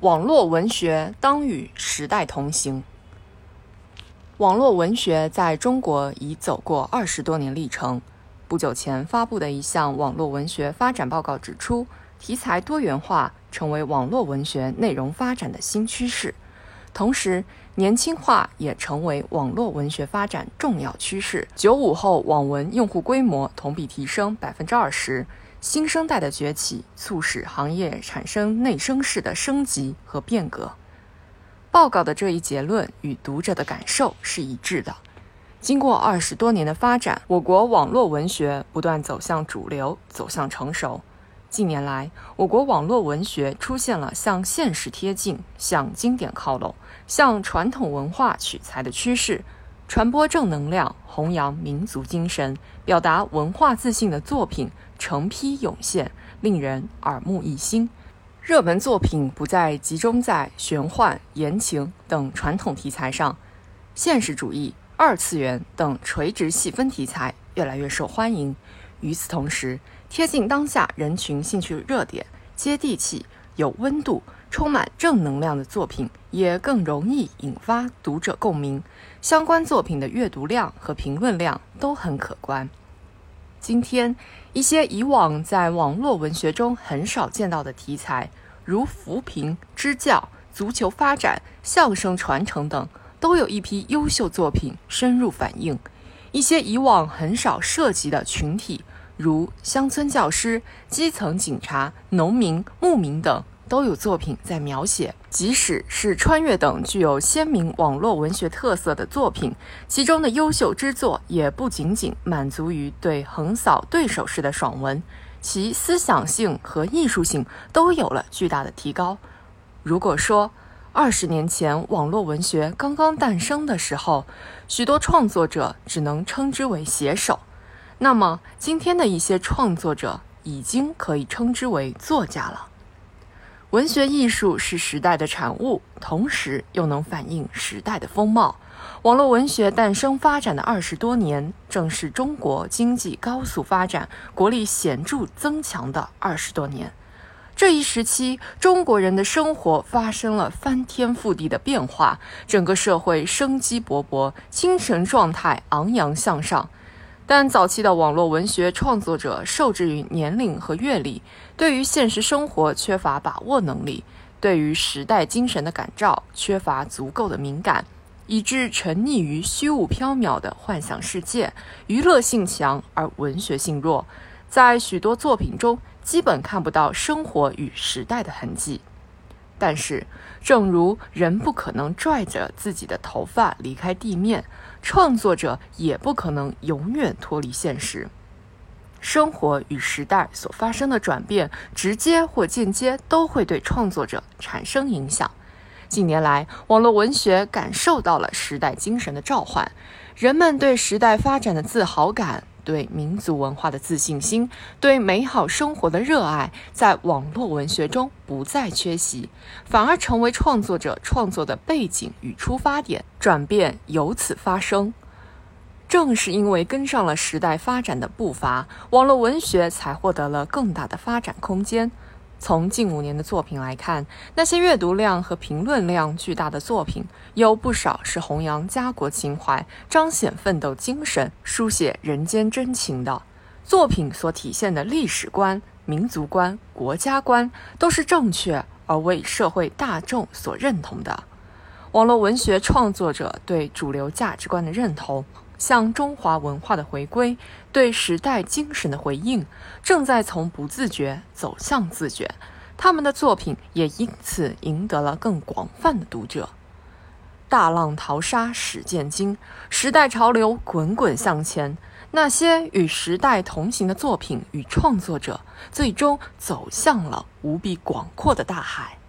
网络文学当与时代同行。网络文学在中国已走过二十多年历程。不久前发布的一项网络文学发展报告指出，题材多元化成为网络文学内容发展的新趋势，同时年轻化也成为网络文学发展重要趋势。九五后网文用户规模同比提升百分之二十。新生代的崛起，促使行业产生内生式的升级和变革。报告的这一结论与读者的感受是一致的。经过二十多年的发展，我国网络文学不断走向主流，走向成熟。近年来，我国网络文学出现了向现实贴近、向经典靠拢、向传统文化取材的趋势。传播正能量、弘扬民族精神、表达文化自信的作品成批涌现，令人耳目一新。热门作品不再集中在玄幻、言情等传统题材上，现实主义、二次元等垂直细分题材越来越受欢迎。与此同时，贴近当下人群兴趣热点、接地气、有温度。充满正能量的作品也更容易引发读者共鸣，相关作品的阅读量和评论量都很可观。今天，一些以往在网络文学中很少见到的题材，如扶贫、支教、足球发展、相声传承等，都有一批优秀作品深入反映。一些以往很少涉及的群体，如乡村教师、基层警察、农民、牧民等。都有作品在描写，即使是穿越等具有鲜明网络文学特色的作品，其中的优秀之作也不仅仅满足于对横扫对手式的爽文，其思想性和艺术性都有了巨大的提高。如果说二十年前网络文学刚刚诞生的时候，许多创作者只能称之为写手，那么今天的一些创作者已经可以称之为作家了。文学艺术是时代的产物，同时又能反映时代的风貌。网络文学诞生发展的二十多年，正是中国经济高速发展、国力显著增强的二十多年。这一时期，中国人的生活发生了翻天覆地的变化，整个社会生机勃勃，精神状态昂扬向上。但早期的网络文学创作者受制于年龄和阅历，对于现实生活缺乏把握能力，对于时代精神的感召缺乏足够的敏感，以致沉溺于虚无缥缈的幻想世界，娱乐性强而文学性弱，在许多作品中基本看不到生活与时代的痕迹。但是，正如人不可能拽着自己的头发离开地面，创作者也不可能永远脱离现实。生活与时代所发生的转变，直接或间接都会对创作者产生影响。近年来，网络文学感受到了时代精神的召唤，人们对时代发展的自豪感。对民族文化的自信心，对美好生活的热爱，在网络文学中不再缺席，反而成为创作者创作的背景与出发点，转变由此发生。正是因为跟上了时代发展的步伐，网络文学才获得了更大的发展空间。从近五年的作品来看，那些阅读量和评论量巨大的作品，有不少是弘扬家国情怀、彰显奋斗精神、书写人间真情的作品。所体现的历史观、民族观、国家观，都是正确而为社会大众所认同的。网络文学创作者对主流价值观的认同。向中华文化的回归，对时代精神的回应，正在从不自觉走向自觉。他们的作品也因此赢得了更广泛的读者。大浪淘沙始见金，时代潮流滚滚向前。那些与时代同行的作品与创作者，最终走向了无比广阔的大海。